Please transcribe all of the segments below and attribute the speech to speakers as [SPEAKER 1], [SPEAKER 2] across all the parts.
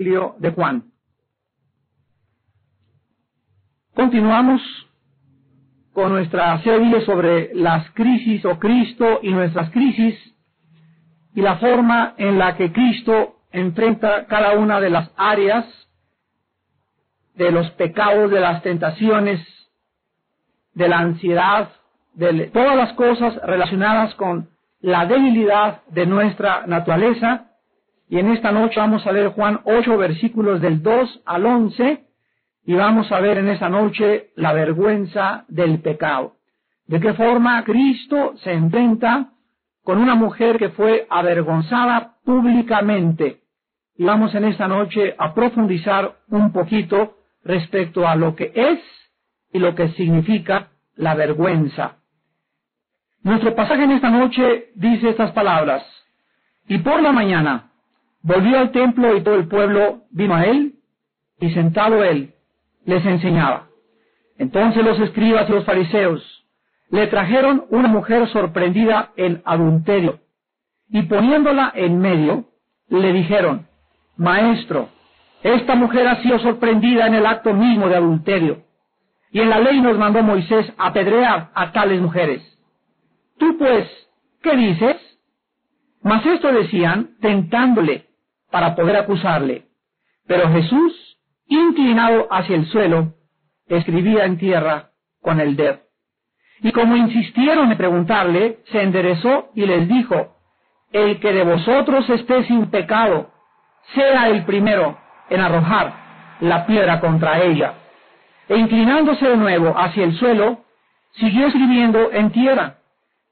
[SPEAKER 1] de Juan. Continuamos con nuestra serie sobre las crisis o Cristo y nuestras crisis y la forma en la que Cristo enfrenta cada una de las áreas de los pecados, de las tentaciones, de la ansiedad, de todas las cosas relacionadas con la debilidad de nuestra naturaleza. Y en esta noche vamos a leer Juan 8 versículos del 2 al 11 y vamos a ver en esta noche la vergüenza del pecado. De qué forma Cristo se enfrenta con una mujer que fue avergonzada públicamente. Y vamos en esta noche a profundizar un poquito respecto a lo que es y lo que significa la vergüenza. Nuestro pasaje en esta noche dice estas palabras. Y por la mañana volvió al templo y todo el pueblo vino a él y sentado él les enseñaba. Entonces los escribas y los fariseos le trajeron una mujer sorprendida en adulterio y poniéndola en medio le dijeron, Maestro, esta mujer ha sido sorprendida en el acto mismo de adulterio y en la ley nos mandó Moisés apedrear a tales mujeres. Tú pues, ¿qué dices? Mas esto decían tentándole para poder acusarle. Pero Jesús, inclinado hacia el suelo, escribía en tierra con el dedo. Y como insistieron en preguntarle, se enderezó y les dijo, el que de vosotros esté sin pecado, sea el primero en arrojar la piedra contra ella. E inclinándose de nuevo hacia el suelo, siguió escribiendo en tierra.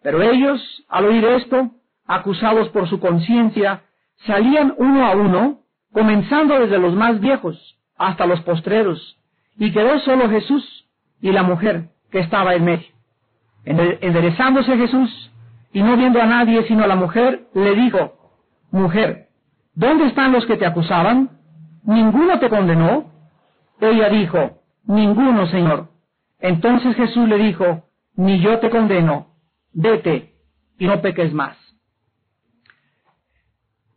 [SPEAKER 1] Pero ellos, al oír esto, acusados por su conciencia, salían uno a uno, comenzando desde los más viejos hasta los postreros, y quedó solo Jesús y la mujer que estaba en medio. Enderezándose Jesús, y no viendo a nadie sino a la mujer, le dijo, Mujer, ¿dónde están los que te acusaban? ¿Ninguno te condenó? Ella dijo, Ninguno, Señor. Entonces Jesús le dijo, Ni yo te condeno, vete y no peques más.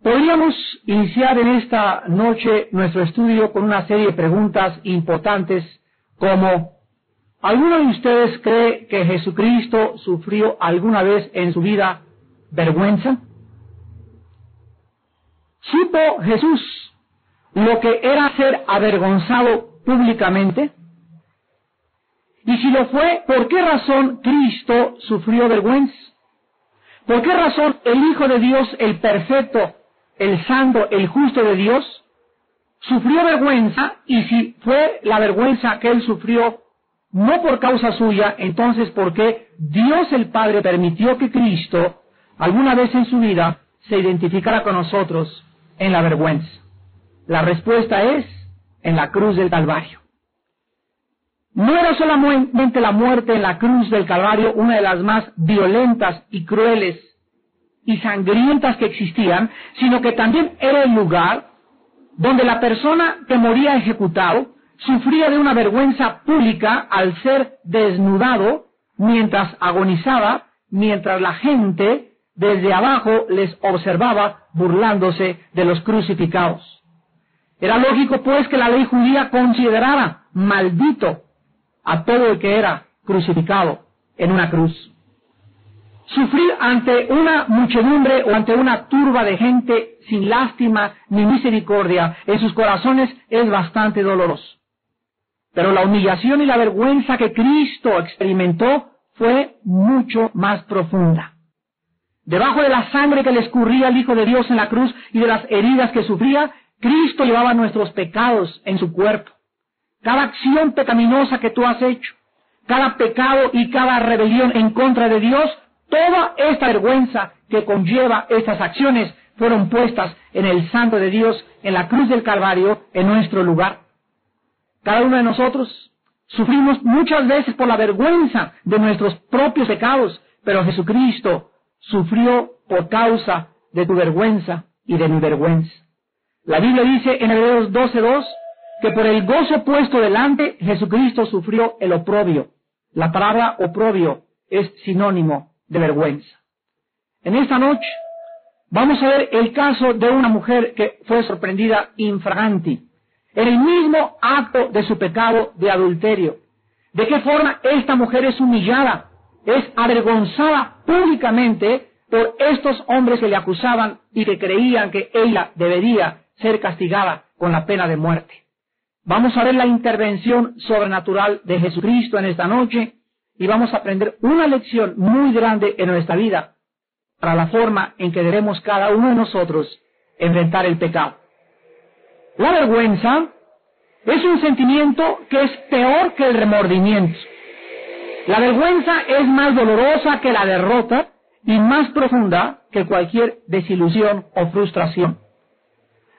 [SPEAKER 1] Podríamos iniciar en esta noche nuestro estudio con una serie de preguntas importantes como ¿Alguno de ustedes cree que Jesucristo sufrió alguna vez en su vida vergüenza? ¿Supo Jesús lo que era ser avergonzado públicamente? Y si lo fue, ¿por qué razón Cristo sufrió vergüenza? ¿Por qué razón el Hijo de Dios, el perfecto, el santo, el justo de Dios, sufrió vergüenza? Y si fue la vergüenza que él sufrió no por causa suya, entonces ¿por qué Dios el Padre permitió que Cristo alguna vez en su vida se identificara con nosotros en la vergüenza? La respuesta es en la cruz del Calvario. No era solamente la muerte en la cruz del Calvario una de las más violentas y crueles y sangrientas que existían, sino que también era el lugar donde la persona que moría ejecutado sufría de una vergüenza pública al ser desnudado mientras agonizaba, mientras la gente desde abajo les observaba burlándose de los crucificados. Era lógico pues que la ley judía considerara maldito a todo el que era crucificado en una cruz. Sufrir ante una muchedumbre o ante una turba de gente sin lástima ni misericordia en sus corazones es bastante doloroso. Pero la humillación y la vergüenza que Cristo experimentó fue mucho más profunda. Debajo de la sangre que le escurría el Hijo de Dios en la cruz y de las heridas que sufría, Cristo llevaba nuestros pecados en su cuerpo. Cada acción pecaminosa que tú has hecho, cada pecado y cada rebelión en contra de Dios, toda esta vergüenza que conlleva estas acciones fueron puestas en el Santo de Dios, en la cruz del Calvario, en nuestro lugar. Cada uno de nosotros sufrimos muchas veces por la vergüenza de nuestros propios pecados, pero Jesucristo sufrió por causa de tu vergüenza y de mi vergüenza. La Biblia dice en Hebreos 12.2 que por el gozo puesto delante Jesucristo sufrió el oprobio. La palabra oprobio es sinónimo de vergüenza. En esta noche Vamos a ver el caso de una mujer que fue sorprendida infraganti, en el mismo acto de su pecado de adulterio. ¿De qué forma esta mujer es humillada, es avergonzada públicamente por estos hombres que le acusaban y que creían que ella debería ser castigada con la pena de muerte? Vamos a ver la intervención sobrenatural de Jesucristo en esta noche y vamos a aprender una lección muy grande en nuestra vida para la forma en que debemos cada uno de nosotros enfrentar el pecado. La vergüenza es un sentimiento que es peor que el remordimiento. La vergüenza es más dolorosa que la derrota y más profunda que cualquier desilusión o frustración.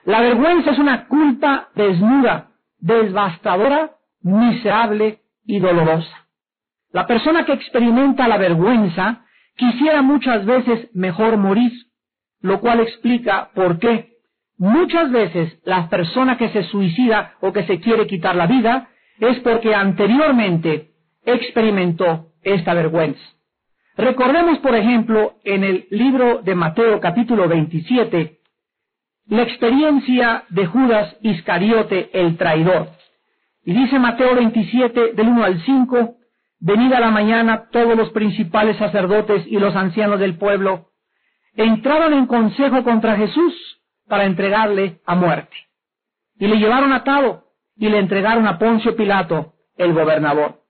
[SPEAKER 1] La vergüenza es una culpa desnuda, devastadora, miserable y dolorosa. La persona que experimenta la vergüenza quisiera muchas veces mejor morir, lo cual explica por qué muchas veces la persona que se suicida o que se quiere quitar la vida es porque anteriormente experimentó esta vergüenza. Recordemos, por ejemplo, en el libro de Mateo capítulo 27, la experiencia de Judas Iscariote el traidor. Y dice Mateo 27 del 1 al 5, Venida la mañana, todos los principales sacerdotes y los ancianos del pueblo entraron en consejo contra Jesús para entregarle a muerte. Y le llevaron atado y le entregaron a Poncio Pilato, el gobernador.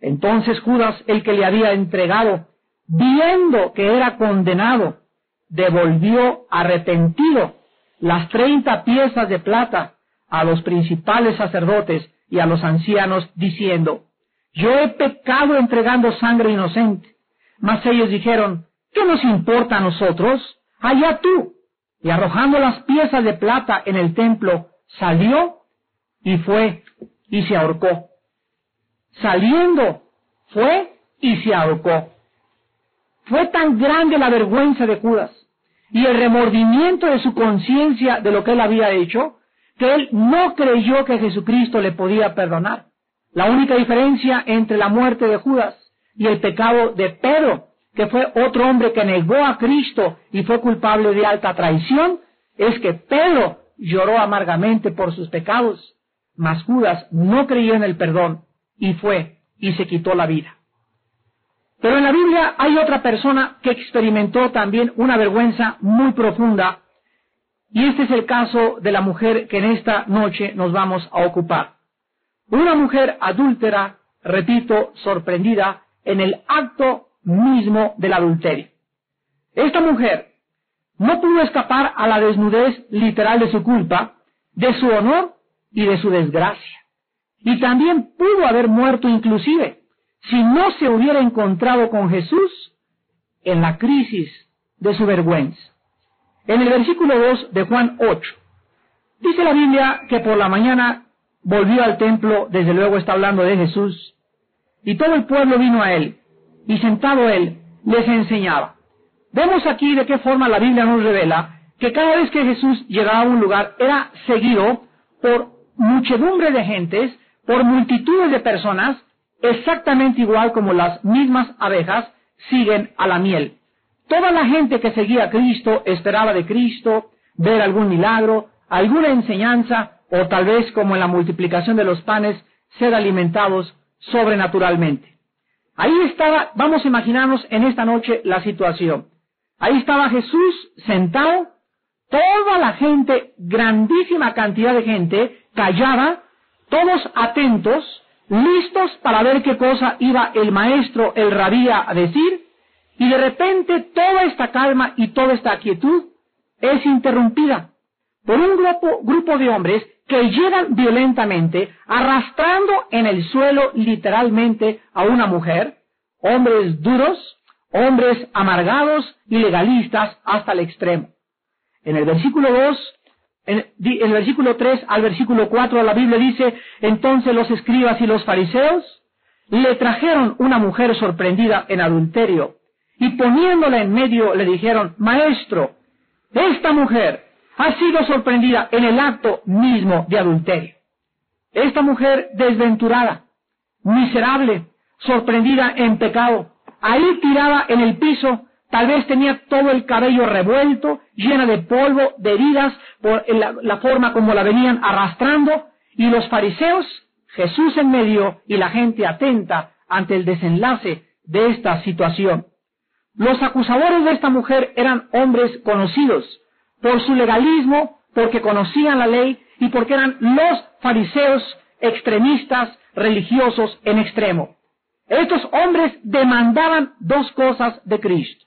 [SPEAKER 1] Entonces Judas, el que le había entregado, viendo que era condenado, devolvió arrepentido las treinta piezas de plata a los principales sacerdotes y a los ancianos, diciendo, yo he pecado entregando sangre inocente. Mas ellos dijeron, ¿qué nos importa a nosotros? Allá tú. Y arrojando las piezas de plata en el templo, salió y fue y se ahorcó. Saliendo, fue y se ahorcó. Fue tan grande la vergüenza de Judas y el remordimiento de su conciencia de lo que él había hecho, que él no creyó que Jesucristo le podía perdonar. La única diferencia entre la muerte de Judas y el pecado de Pedro, que fue otro hombre que negó a Cristo y fue culpable de alta traición, es que Pedro lloró amargamente por sus pecados, mas Judas no creyó en el perdón y fue y se quitó la vida. Pero en la Biblia hay otra persona que experimentó también una vergüenza muy profunda y este es el caso de la mujer que en esta noche nos vamos a ocupar. Una mujer adúltera, repito, sorprendida en el acto mismo del adulterio. Esta mujer no pudo escapar a la desnudez literal de su culpa, de su honor y de su desgracia. Y también pudo haber muerto inclusive si no se hubiera encontrado con Jesús en la crisis de su vergüenza. En el versículo 2 de Juan 8, dice la Biblia que por la mañana volvió al templo, desde luego está hablando de Jesús, y todo el pueblo vino a él, y sentado él, les enseñaba. Vemos aquí de qué forma la Biblia nos revela que cada vez que Jesús llegaba a un lugar era seguido por muchedumbre de gentes, por multitudes de personas, exactamente igual como las mismas abejas siguen a la miel. Toda la gente que seguía a Cristo esperaba de Cristo ver algún milagro, alguna enseñanza, o tal vez como en la multiplicación de los panes, ser alimentados sobrenaturalmente. Ahí estaba, vamos a imaginarnos en esta noche la situación. Ahí estaba Jesús sentado, toda la gente, grandísima cantidad de gente, callada, todos atentos, listos para ver qué cosa iba el maestro, el rabía a decir, y de repente toda esta calma y toda esta quietud es interrumpida por un grupo, grupo de hombres que llegan violentamente, arrastrando en el suelo literalmente a una mujer, hombres duros, hombres amargados y legalistas hasta el extremo. En el versículo 2, en el versículo 3 al versículo 4 la Biblia dice, entonces los escribas y los fariseos le trajeron una mujer sorprendida en adulterio y poniéndola en medio le dijeron, maestro, esta mujer ha sido sorprendida en el acto mismo de adulterio. Esta mujer desventurada, miserable, sorprendida en pecado, ahí tirada en el piso, Tal vez tenía todo el cabello revuelto, llena de polvo, de heridas, por la, la forma como la venían arrastrando. Y los fariseos, Jesús en medio y la gente atenta ante el desenlace de esta situación. Los acusadores de esta mujer eran hombres conocidos por su legalismo, porque conocían la ley y porque eran los fariseos extremistas religiosos en extremo. Estos hombres demandaban dos cosas de Cristo.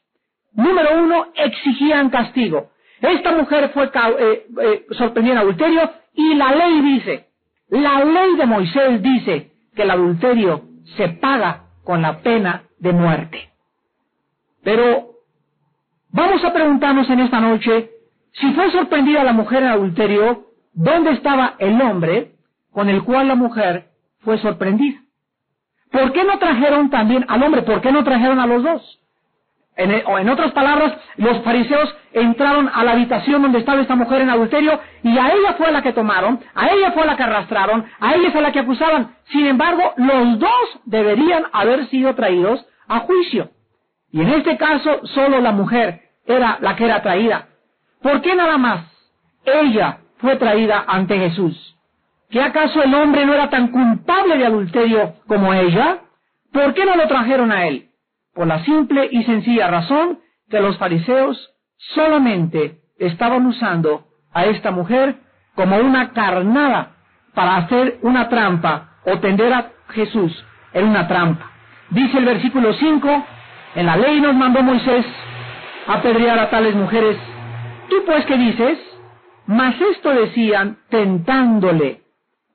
[SPEAKER 1] Número uno, exigían castigo. Esta mujer fue eh, eh, sorprendida en adulterio y la ley dice, la ley de Moisés dice que el adulterio se paga con la pena de muerte. Pero vamos a preguntarnos en esta noche, si fue sorprendida la mujer en adulterio, ¿dónde estaba el hombre con el cual la mujer fue sorprendida? ¿Por qué no trajeron también al hombre? ¿Por qué no trajeron a los dos? En, otras palabras, los fariseos entraron a la habitación donde estaba esta mujer en adulterio y a ella fue la que tomaron, a ella fue la que arrastraron, a ella fue la que acusaban. Sin embargo, los dos deberían haber sido traídos a juicio. Y en este caso, solo la mujer era la que era traída. ¿Por qué nada más ella fue traída ante Jesús? ¿Que acaso el hombre no era tan culpable de adulterio como ella? ¿Por qué no lo trajeron a él? Por la simple y sencilla razón que los fariseos solamente estaban usando a esta mujer como una carnada para hacer una trampa o tender a Jesús en una trampa. Dice el versículo 5, en la ley nos mandó Moisés apedrear a tales mujeres. ¿Tú pues qué dices? Mas esto decían tentándole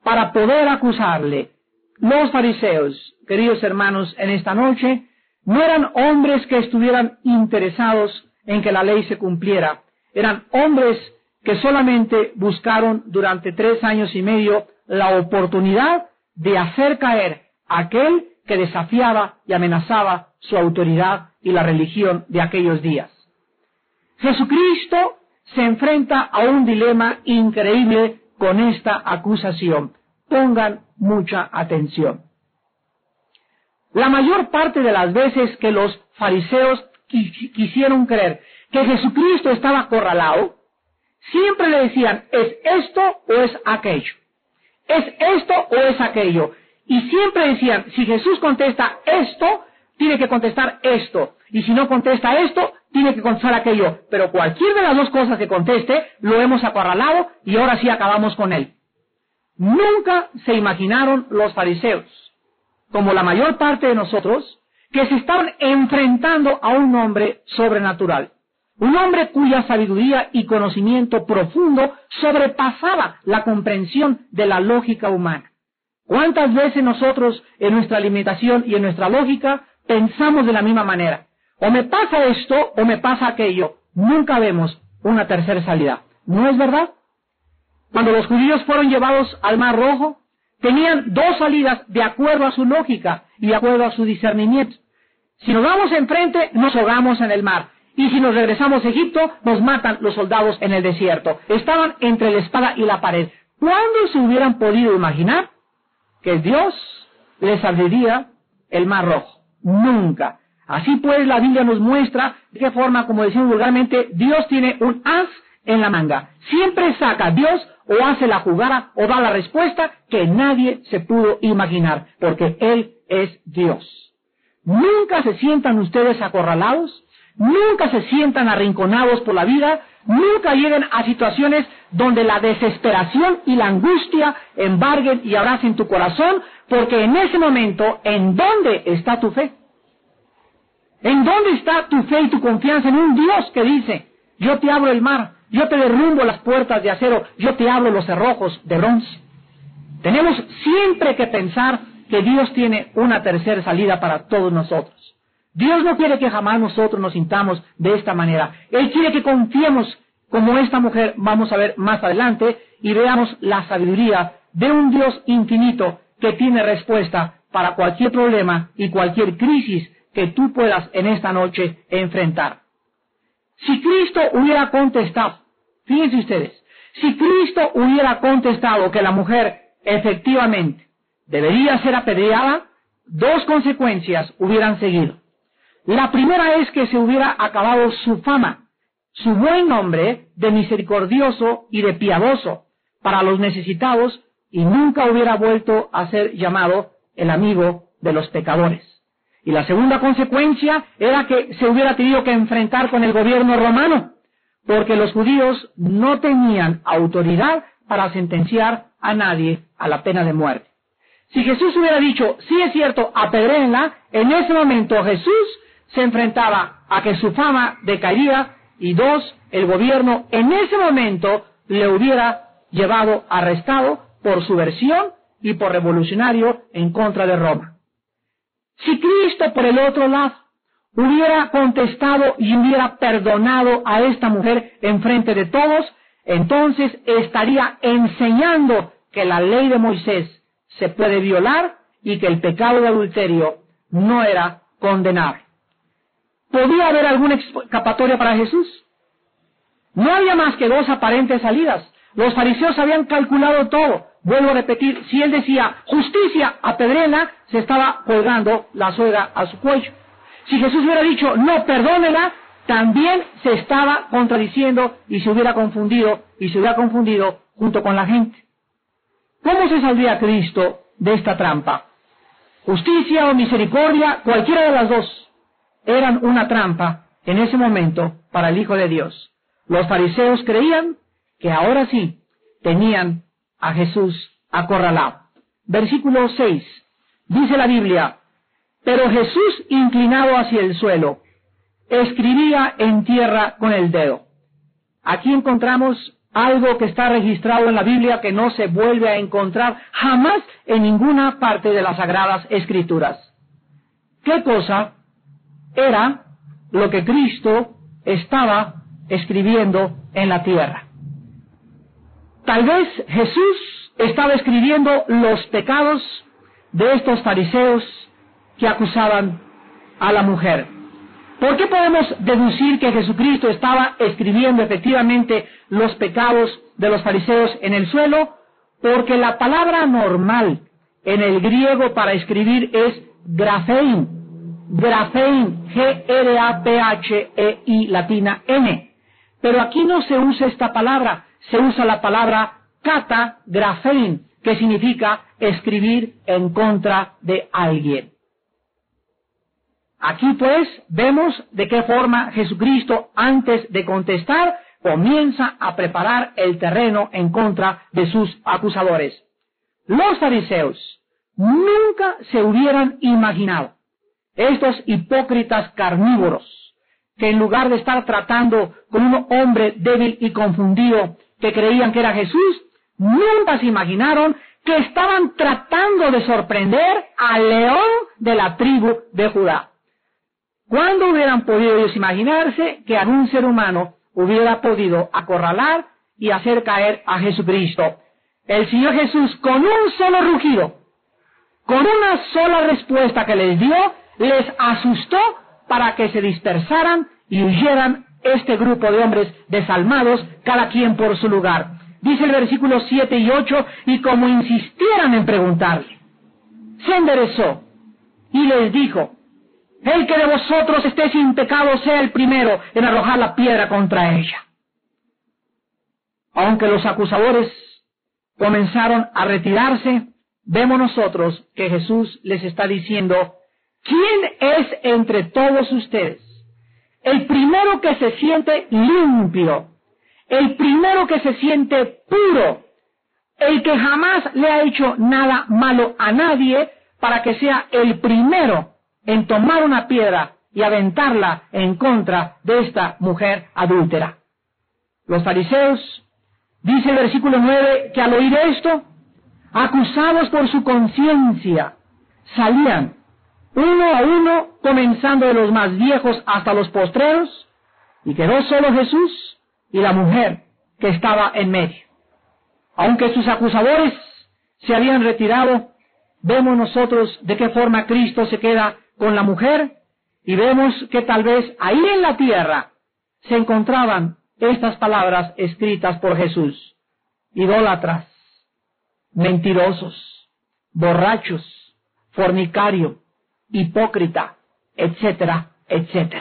[SPEAKER 1] para poder acusarle. Los fariseos, queridos hermanos, en esta noche no eran hombres que estuvieran interesados en que la ley se cumpliera. Eran hombres que solamente buscaron durante tres años y medio la oportunidad de hacer caer a aquel que desafiaba y amenazaba su autoridad y la religión de aquellos días. Jesucristo se enfrenta a un dilema increíble con esta acusación. Pongan mucha atención. La mayor parte de las veces que los fariseos quisieron creer que Jesucristo estaba acorralado, siempre le decían, ¿es esto o es aquello? ¿Es esto o es aquello? Y siempre decían, si Jesús contesta esto, tiene que contestar esto. Y si no contesta esto, tiene que contestar aquello. Pero cualquier de las dos cosas que conteste, lo hemos acorralado y ahora sí acabamos con él. Nunca se imaginaron los fariseos, como la mayor parte de nosotros, que se estaban enfrentando a un hombre sobrenatural. Un hombre cuya sabiduría y conocimiento profundo sobrepasaba la comprensión de la lógica humana. ¿Cuántas veces nosotros en nuestra limitación y en nuestra lógica pensamos de la misma manera? O me pasa esto o me pasa aquello. Nunca vemos una tercera salida. ¿No es verdad? Cuando los judíos fueron llevados al Mar Rojo, tenían dos salidas de acuerdo a su lógica y de acuerdo a su discernimiento. Si nos vamos enfrente, nos ahogamos en el mar. Y si nos regresamos a Egipto, nos matan los soldados en el desierto. Estaban entre la espada y la pared. ¿Cuándo se hubieran podido imaginar que Dios les abriría el mar rojo? Nunca. Así pues, la Biblia nos muestra de qué forma, como decimos vulgarmente, Dios tiene un as en la manga. Siempre saca Dios o hace la jugada o da la respuesta que nadie se pudo imaginar, porque Él es Dios. Nunca se sientan ustedes acorralados, nunca se sientan arrinconados por la vida, nunca lleguen a situaciones donde la desesperación y la angustia embarguen y abracen tu corazón, porque en ese momento, ¿en dónde está tu fe? ¿En dónde está tu fe y tu confianza en un Dios que dice, yo te abro el mar, yo te derrumbo las puertas de acero, yo te abro los cerrojos de bronce? Tenemos siempre que pensar que Dios tiene una tercera salida para todos nosotros. Dios no quiere que jamás nosotros nos sintamos de esta manera. Él quiere que confiemos como esta mujer, vamos a ver más adelante, y veamos la sabiduría de un Dios infinito que tiene respuesta para cualquier problema y cualquier crisis que tú puedas en esta noche enfrentar. Si Cristo hubiera contestado, fíjense ustedes, si Cristo hubiera contestado que la mujer efectivamente debería ser apedreada, dos consecuencias hubieran seguido. La primera es que se hubiera acabado su fama, su buen nombre de misericordioso y de piadoso para los necesitados y nunca hubiera vuelto a ser llamado el amigo de los pecadores. Y la segunda consecuencia era que se hubiera tenido que enfrentar con el gobierno romano, porque los judíos no tenían autoridad para sentenciar a nadie a la pena de muerte. Si Jesús hubiera dicho, sí es cierto, apedréenla, en ese momento Jesús se enfrentaba a que su fama decaía y dos, el gobierno en ese momento le hubiera llevado arrestado por subversión y por revolucionario en contra de Roma. Si Cristo por el otro lado hubiera contestado y hubiera perdonado a esta mujer en frente de todos, entonces estaría enseñando que la ley de Moisés se puede violar y que el pecado de adulterio no era condenable. ¿Podía haber alguna escapatoria para Jesús? No había más que dos aparentes salidas. Los fariseos habían calculado todo. Vuelvo a repetir, si él decía justicia, a Pedrena, se estaba colgando la suegra a su cuello. Si Jesús hubiera dicho no, perdónela, también se estaba contradiciendo y se hubiera confundido y se hubiera confundido junto con la gente. ¿Cómo se saldría Cristo de esta trampa? Justicia o misericordia, cualquiera de las dos, eran una trampa en ese momento para el Hijo de Dios. Los fariseos creían que ahora sí tenían a Jesús acorralado. Versículo 6. Dice la Biblia, pero Jesús inclinado hacia el suelo, escribía en tierra con el dedo. Aquí encontramos algo que está registrado en la Biblia que no se vuelve a encontrar jamás en ninguna parte de las sagradas escrituras. ¿Qué cosa era lo que Cristo estaba escribiendo en la tierra? Tal vez Jesús estaba escribiendo los pecados de estos fariseos que acusaban a la mujer. ¿Por qué podemos deducir que Jesucristo estaba escribiendo efectivamente los pecados de los fariseos en el suelo? Porque la palabra normal en el griego para escribir es grafein. Grafein, G-R-A-P-H-E-I latina N. Pero aquí no se usa esta palabra, se usa la palabra kata grafein, que significa escribir en contra de alguien. Aquí pues vemos de qué forma Jesucristo antes de contestar comienza a preparar el terreno en contra de sus acusadores. Los fariseos nunca se hubieran imaginado, estos hipócritas carnívoros, que en lugar de estar tratando con un hombre débil y confundido que creían que era Jesús, nunca se imaginaron que estaban tratando de sorprender al león de la tribu de Judá. ¿Cuándo hubieran podido ellos imaginarse que algún ser humano hubiera podido acorralar y hacer caer a Jesucristo? El Señor Jesús con un solo rugido, con una sola respuesta que les dio, les asustó para que se dispersaran y huyeran este grupo de hombres desalmados, cada quien por su lugar. Dice el versículo 7 y 8, y como insistieran en preguntarle, se enderezó y les dijo, el que de vosotros esté sin pecado sea el primero en arrojar la piedra contra ella. Aunque los acusadores comenzaron a retirarse, vemos nosotros que Jesús les está diciendo, ¿quién es entre todos ustedes el primero que se siente limpio, el primero que se siente puro, el que jamás le ha hecho nada malo a nadie para que sea el primero en tomar una piedra y aventarla en contra de esta mujer adúltera. Los fariseos, dice el versículo 9, que al oír esto, acusados por su conciencia, salían uno a uno, comenzando de los más viejos hasta los postreros, y quedó solo Jesús y la mujer que estaba en medio. Aunque sus acusadores se habían retirado, vemos nosotros de qué forma Cristo se queda con la mujer y vemos que tal vez ahí en la tierra se encontraban estas palabras escritas por Jesús. Idólatras, mentirosos, borrachos, fornicario, hipócrita, etcétera, etc.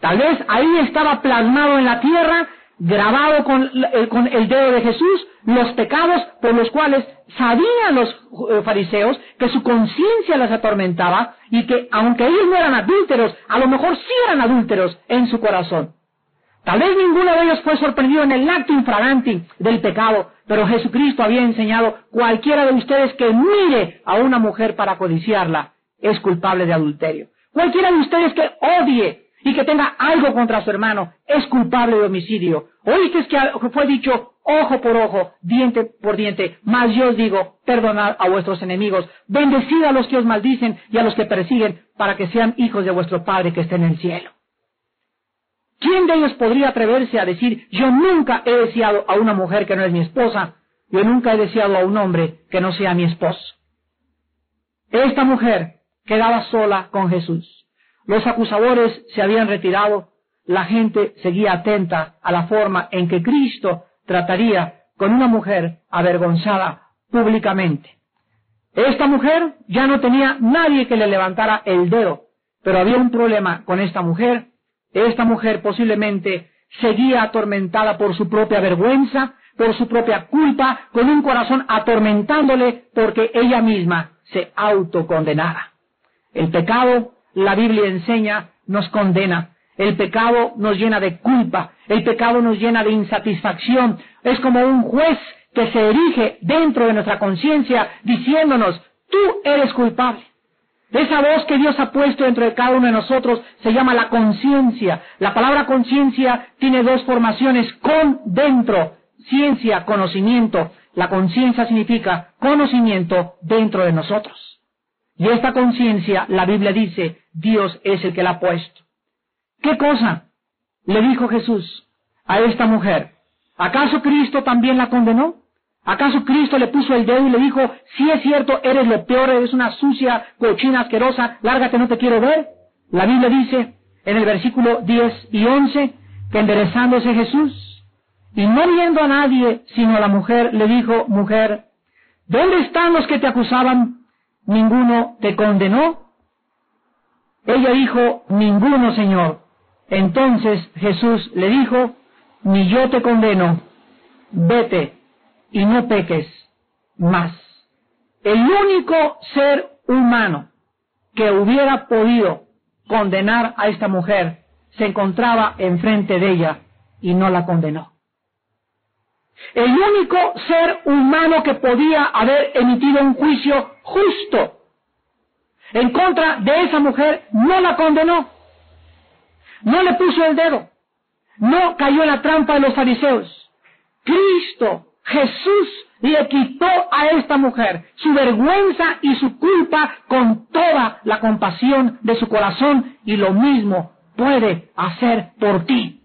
[SPEAKER 1] Tal vez ahí estaba plasmado en la tierra, grabado con, eh, el dedo de Jesús, los pecados por los cuales sabían los eh, fariseos que su conciencia las atormentaba y que aunque ellos no eran adúlteros, a lo mejor sí eran adúlteros en su corazón. Tal vez ninguno de ellos fue sorprendido en el acto infragante del pecado, pero Jesucristo había enseñado cualquiera de ustedes que mire a una mujer para codiciarla es culpable de adulterio. Cualquiera de ustedes que odie y que tenga algo contra su hermano es culpable de homicidio. Oíste que fue dicho ojo por ojo, diente por diente, mas yo os digo, perdonad a vuestros enemigos, bendecid a los que os maldicen y a los que persiguen, para que sean hijos de vuestro Padre que está en el cielo. ¿Quién de ellos podría atreverse a decir, yo nunca he deseado a una mujer que no es mi esposa, yo nunca he deseado a un hombre que no sea mi esposo? Esta mujer quedaba sola con Jesús. Los acusadores se habían retirado, la gente seguía atenta a la forma en que Cristo trataría con una mujer avergonzada públicamente. Esta mujer ya no tenía nadie que le levantara el dedo, pero había un problema con esta mujer esta mujer posiblemente seguía atormentada por su propia vergüenza, por su propia culpa, con un corazón atormentándole porque ella misma se autocondenaba. El pecado, la Biblia enseña, nos condena. El pecado nos llena de culpa. El pecado nos llena de insatisfacción. Es como un juez que se erige dentro de nuestra conciencia diciéndonos, tú eres culpable. Esa voz que Dios ha puesto dentro de cada uno de nosotros se llama la conciencia. La palabra conciencia tiene dos formaciones, con dentro, ciencia, conocimiento. La conciencia significa conocimiento dentro de nosotros. Y esta conciencia, la Biblia dice, Dios es el que la ha puesto. ¿Qué cosa le dijo Jesús a esta mujer? ¿Acaso Cristo también la condenó? ¿Acaso Cristo le puso el dedo y le dijo, si es cierto, eres lo peor, eres una sucia, cochina, asquerosa, lárgate, no te quiero ver? La Biblia dice en el versículo 10 y 11 que enderezándose Jesús y no viendo a nadie sino a la mujer, le dijo, mujer, ¿dónde están los que te acusaban? ¿Ninguno te condenó? Ella dijo, ninguno, Señor. Entonces Jesús le dijo, ni yo te condeno, vete y no peques más. El único ser humano que hubiera podido condenar a esta mujer se encontraba enfrente de ella y no la condenó. El único ser humano que podía haber emitido un juicio justo en contra de esa mujer no la condenó. No le puso el dedo. No cayó en la trampa de los fariseos. Cristo Jesús le quitó a esta mujer su vergüenza y su culpa con toda la compasión de su corazón y lo mismo puede hacer por ti.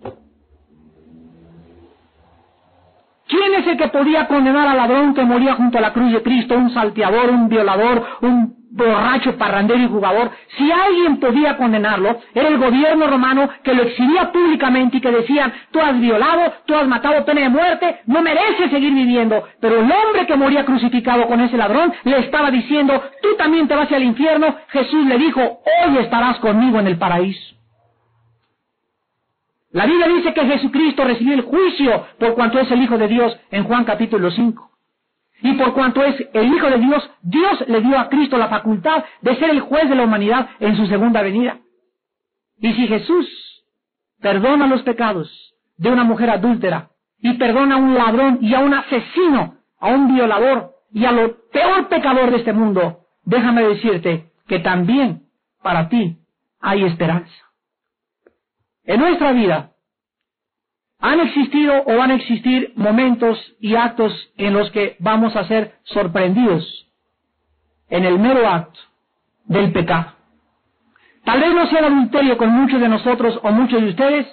[SPEAKER 1] ¿Quién es el que podía condenar al ladrón que moría junto a la cruz de Cristo, un salteador, un violador, un borracho, parrandero y jugador, si alguien podía condenarlo, era el gobierno romano que lo exhibía públicamente y que decían, tú has violado, tú has matado pena de muerte, no mereces seguir viviendo. Pero el hombre que moría crucificado con ese ladrón le estaba diciendo, tú también te vas al infierno. Jesús le dijo, hoy estarás conmigo en el paraíso. La Biblia dice que Jesucristo recibió el juicio por cuanto es el Hijo de Dios en Juan capítulo 5. Y por cuanto es el Hijo de Dios, Dios le dio a Cristo la facultad de ser el juez de la humanidad en su segunda venida. Y si Jesús perdona los pecados de una mujer adúltera, y perdona a un ladrón y a un asesino, a un violador y a lo peor pecador de este mundo, déjame decirte que también para ti hay esperanza. En nuestra vida han existido o van a existir momentos y actos en los que vamos a ser sorprendidos en el mero acto del pecado. Tal vez no sea el adulterio con muchos de nosotros o muchos de ustedes,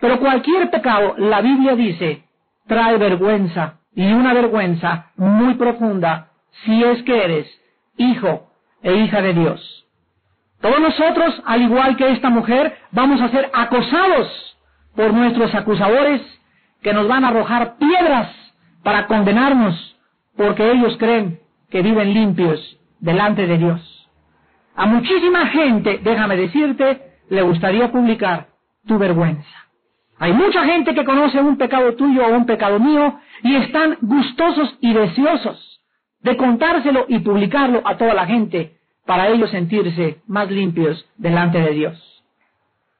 [SPEAKER 1] pero cualquier pecado, la Biblia dice, trae vergüenza y una vergüenza muy profunda si es que eres hijo e hija de Dios. Todos nosotros, al igual que esta mujer, vamos a ser acosados por nuestros acusadores que nos van a arrojar piedras para condenarnos porque ellos creen que viven limpios delante de Dios. A muchísima gente, déjame decirte, le gustaría publicar tu vergüenza. Hay mucha gente que conoce un pecado tuyo o un pecado mío y están gustosos y deseosos de contárselo y publicarlo a toda la gente para ellos sentirse más limpios delante de Dios.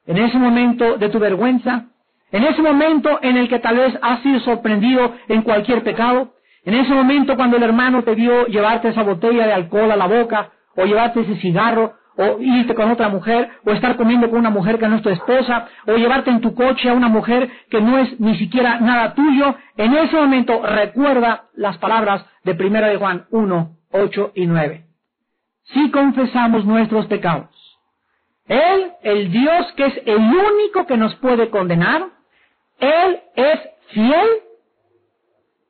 [SPEAKER 1] En ese momento de tu vergüenza, en ese momento en el que tal vez has sido sorprendido en cualquier pecado, en ese momento cuando el hermano te vio llevarte esa botella de alcohol a la boca, o llevarte ese cigarro, o irte con otra mujer, o estar comiendo con una mujer que no es tu esposa, o llevarte en tu coche a una mujer que no es ni siquiera nada tuyo, en ese momento recuerda las palabras de 1 de Juan 1, 8 y 9. Si confesamos nuestros pecados, Él, el Dios que es el único que nos puede condenar, Él es fiel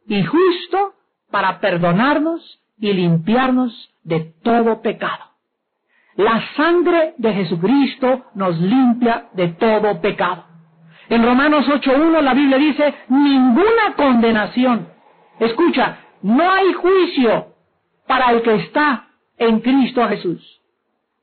[SPEAKER 1] y justo para perdonarnos y limpiarnos de todo pecado. La sangre de Jesucristo nos limpia de todo pecado. En Romanos 8.1 la Biblia dice, ninguna condenación. Escucha, no hay juicio para el que está en Cristo Jesús.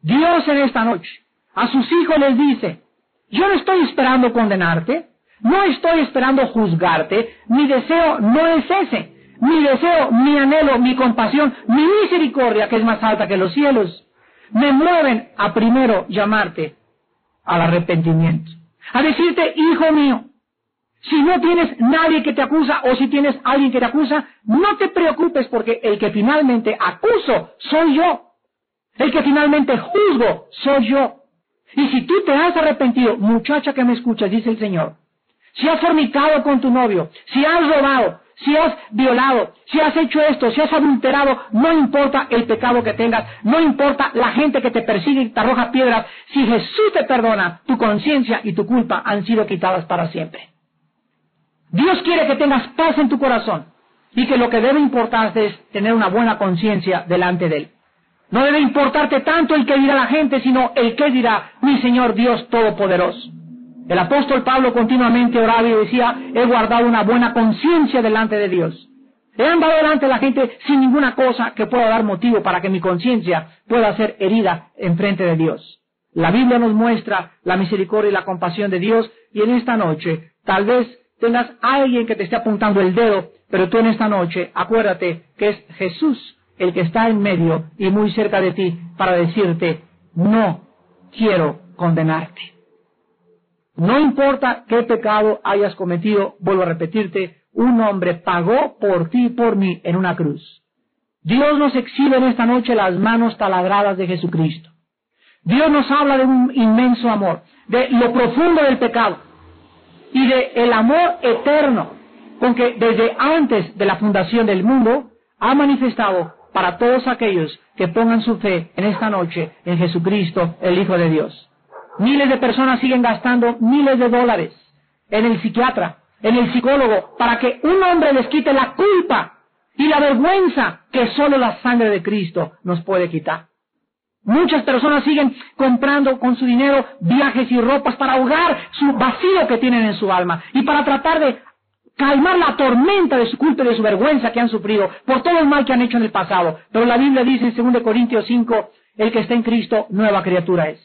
[SPEAKER 1] Dios en esta noche a sus hijos les dice, yo no estoy esperando condenarte, no estoy esperando juzgarte, mi deseo no es ese. Mi deseo, mi anhelo, mi compasión, mi misericordia, que es más alta que los cielos, me mueven a primero llamarte al arrepentimiento. A decirte, hijo mío, si no tienes nadie que te acusa o si tienes alguien que te acusa, no te preocupes porque el que finalmente acuso soy yo. El que finalmente juzgo soy yo. Y si tú te has arrepentido, muchacha que me escuchas, dice el Señor, si has fornicado con tu novio, si has robado, si has violado, si has hecho esto, si has adulterado, no importa el pecado que tengas, no importa la gente que te persigue y te arroja piedras, si Jesús te perdona, tu conciencia y tu culpa han sido quitadas para siempre. Dios quiere que tengas paz en tu corazón y que lo que debe importarte es tener una buena conciencia delante de Él. No debe importarte tanto el que dirá la gente, sino el que dirá mi Señor Dios Todopoderoso. El apóstol Pablo continuamente oraba y decía, he guardado una buena conciencia delante de Dios. He andado delante de la gente sin ninguna cosa que pueda dar motivo para que mi conciencia pueda ser herida en frente de Dios. La Biblia nos muestra la misericordia y la compasión de Dios y en esta noche tal vez tengas alguien que te esté apuntando el dedo, pero tú en esta noche acuérdate que es Jesús el que está en medio y muy cerca de ti para decirte, no quiero condenarte. No importa qué pecado hayas cometido, vuelvo a repetirte, un hombre pagó por ti y por mí en una cruz. Dios nos exhibe en esta noche las manos taladradas de Jesucristo. Dios nos habla de un inmenso amor, de lo profundo del pecado y de el amor eterno con que desde antes de la fundación del mundo ha manifestado para todos aquellos que pongan su fe en esta noche en Jesucristo, el Hijo de Dios. Miles de personas siguen gastando miles de dólares en el psiquiatra, en el psicólogo, para que un hombre les quite la culpa y la vergüenza que solo la sangre de Cristo nos puede quitar. Muchas personas siguen comprando con su dinero viajes y ropas para ahogar su vacío que tienen en su alma y para tratar de calmar la tormenta de su culpa y de su vergüenza que han sufrido por todo el mal que han hecho en el pasado. Pero la Biblia dice en 2 Corintios 5, el que está en Cristo, nueva criatura es.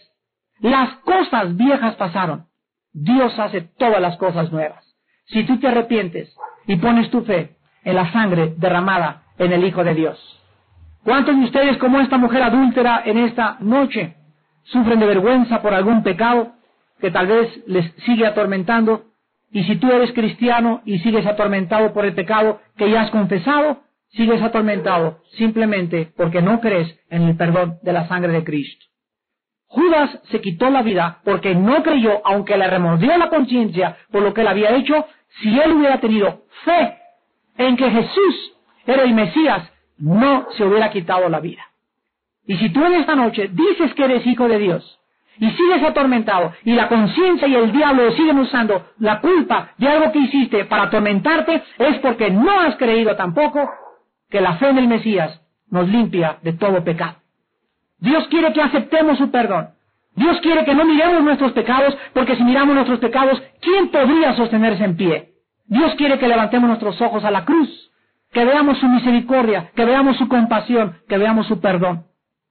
[SPEAKER 1] Las cosas viejas pasaron. Dios hace todas las cosas nuevas. Si tú te arrepientes y pones tu fe en la sangre derramada en el Hijo de Dios. ¿Cuántos de ustedes, como esta mujer adúltera en esta noche, sufren de vergüenza por algún pecado que tal vez les sigue atormentando? Y si tú eres cristiano y sigues atormentado por el pecado que ya has confesado, sigues atormentado simplemente porque no crees en el perdón de la sangre de Cristo. Judas se quitó la vida porque no creyó, aunque le remordió la conciencia por lo que él había hecho, si él hubiera tenido fe en que Jesús era el Mesías, no se hubiera quitado la vida. Y si tú en esta noche dices que eres hijo de Dios y sigues atormentado y la conciencia y el diablo siguen usando la culpa de algo que hiciste para atormentarte, es porque no has creído tampoco que la fe en el Mesías nos limpia de todo pecado. Dios quiere que aceptemos su perdón. Dios quiere que no miremos nuestros pecados, porque si miramos nuestros pecados, ¿quién podría sostenerse en pie? Dios quiere que levantemos nuestros ojos a la cruz, que veamos su misericordia, que veamos su compasión, que veamos su perdón,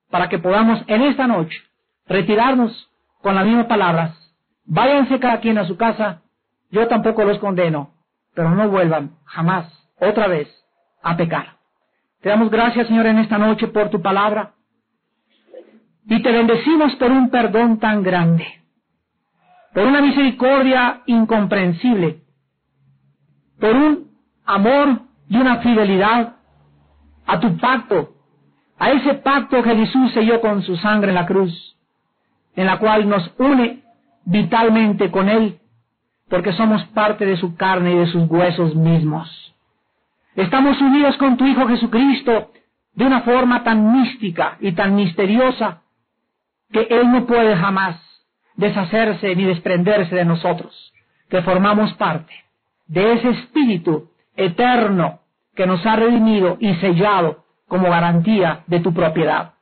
[SPEAKER 1] para que podamos en esta noche retirarnos con las mismas palabras, váyanse cada quien a su casa, yo tampoco los condeno, pero no vuelvan jamás, otra vez, a pecar. Te damos gracias, Señor, en esta noche por tu palabra y te bendecimos por un perdón tan grande, por una misericordia incomprensible, por un amor y una fidelidad a tu pacto, a ese pacto que Jesús selló con su sangre en la cruz, en la cual nos une vitalmente con Él, porque somos parte de su carne y de sus huesos mismos. Estamos unidos con tu Hijo Jesucristo de una forma tan mística y tan misteriosa que Él no puede jamás deshacerse ni desprenderse de nosotros, que formamos parte de ese Espíritu eterno que nos ha redimido y sellado como garantía de tu propiedad.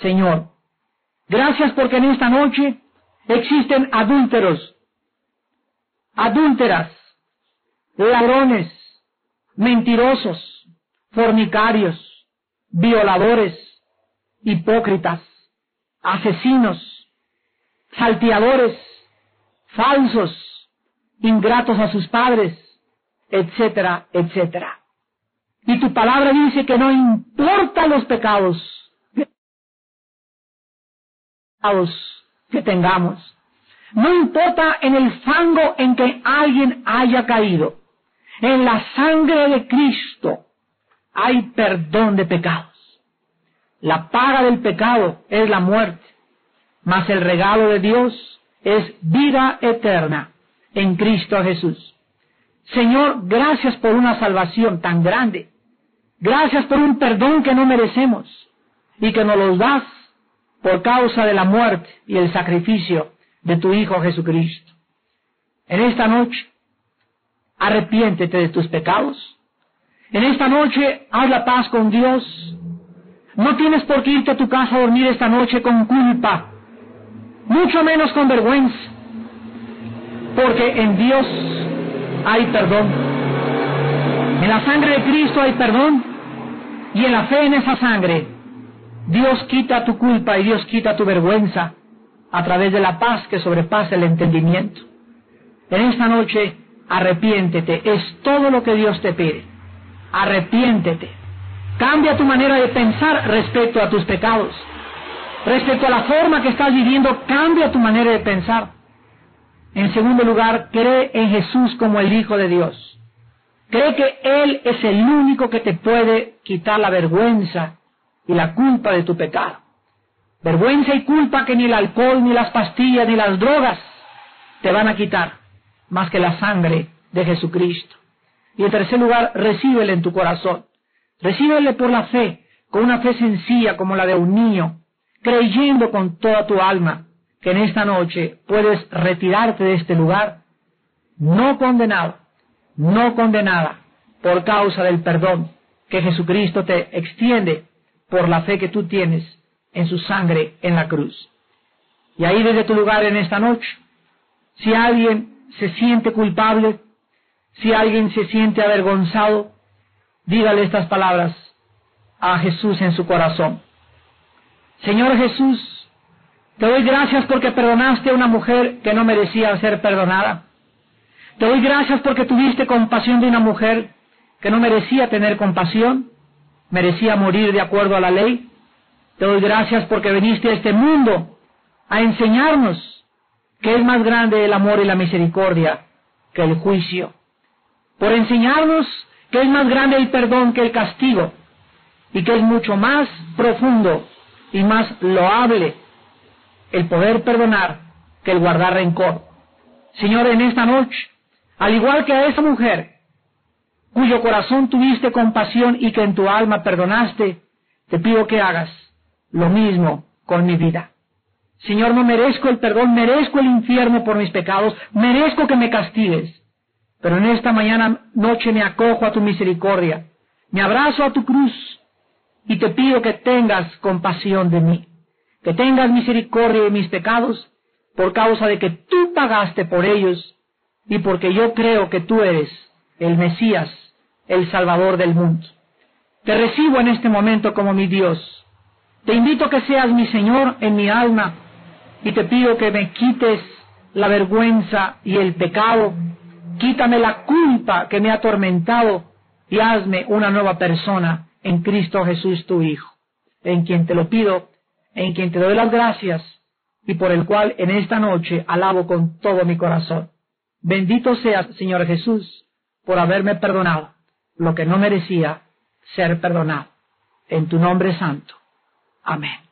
[SPEAKER 1] Señor, gracias porque en esta noche existen adúlteros, adúlteras, ladrones, mentirosos, fornicarios, violadores, hipócritas, asesinos, salteadores, falsos, ingratos a sus padres, etcétera, etcétera. Y tu palabra dice que no importa los pecados que tengamos. No importa en el fango en que alguien haya caído. En la sangre de Cristo hay perdón de pecados. La paga del pecado es la muerte, mas el regalo de Dios es vida eterna en Cristo Jesús. Señor, gracias por una salvación tan grande. Gracias por un perdón que no merecemos y que nos los das por causa de la muerte y el sacrificio de tu Hijo Jesucristo. En esta noche, arrepiéntete de tus pecados. En esta noche, haz la paz con Dios. No tienes por qué irte a tu casa a dormir esta noche con culpa, mucho menos con vergüenza, porque en Dios hay perdón. En la sangre de Cristo hay perdón y en la fe en esa sangre Dios quita tu culpa y Dios quita tu vergüenza a través de la paz que sobrepasa el entendimiento. En esta noche arrepiéntete, es todo lo que Dios te pide. Arrepiéntete. Cambia tu manera de pensar respecto a tus pecados. Respecto a la forma que estás viviendo, cambia tu manera de pensar. En segundo lugar, cree en Jesús como el Hijo de Dios. Cree que Él es el único que te puede quitar la vergüenza y la culpa de tu pecado. Vergüenza y culpa que ni el alcohol, ni las pastillas, ni las drogas te van a quitar, más que la sangre de Jesucristo. Y en tercer lugar, recíbele en tu corazón. Recíbele por la fe, con una fe sencilla como la de un niño, creyendo con toda tu alma que en esta noche puedes retirarte de este lugar, no condenado, no condenada por causa del perdón que Jesucristo te extiende por la fe que tú tienes en su sangre en la cruz. Y ahí desde tu lugar en esta noche, si alguien se siente culpable, si alguien se siente avergonzado, dígale estas palabras a Jesús en su corazón. Señor Jesús, te doy gracias porque perdonaste a una mujer que no merecía ser perdonada. Te doy gracias porque tuviste compasión de una mujer que no merecía tener compasión, merecía morir de acuerdo a la ley. Te doy gracias porque viniste a este mundo a enseñarnos que es más grande el amor y la misericordia que el juicio. Por enseñarnos que es más grande el perdón que el castigo y que es mucho más profundo y más loable el poder perdonar que el guardar rencor. Señor, en esta noche al igual que a esa mujer, cuyo corazón tuviste compasión y que en tu alma perdonaste, te pido que hagas lo mismo con mi vida. Señor, no merezco el perdón, merezco el infierno por mis pecados, merezco que me castigues. Pero en esta mañana noche me acojo a tu misericordia, me abrazo a tu cruz y te pido que tengas compasión de mí, que tengas misericordia de mis pecados por causa de que tú pagaste por ellos y porque yo creo que tú eres el Mesías, el Salvador del mundo. Te recibo en este momento como mi Dios. Te invito a que seas mi Señor en mi alma y te pido que me quites la vergüenza y el pecado, quítame la culpa que me ha atormentado y hazme una nueva persona en Cristo Jesús tu Hijo, en quien te lo pido, en quien te doy las gracias y por el cual en esta noche alabo con todo mi corazón. Bendito seas, Señor Jesús, por haberme perdonado lo que no merecía ser perdonado. En tu nombre santo. Amén.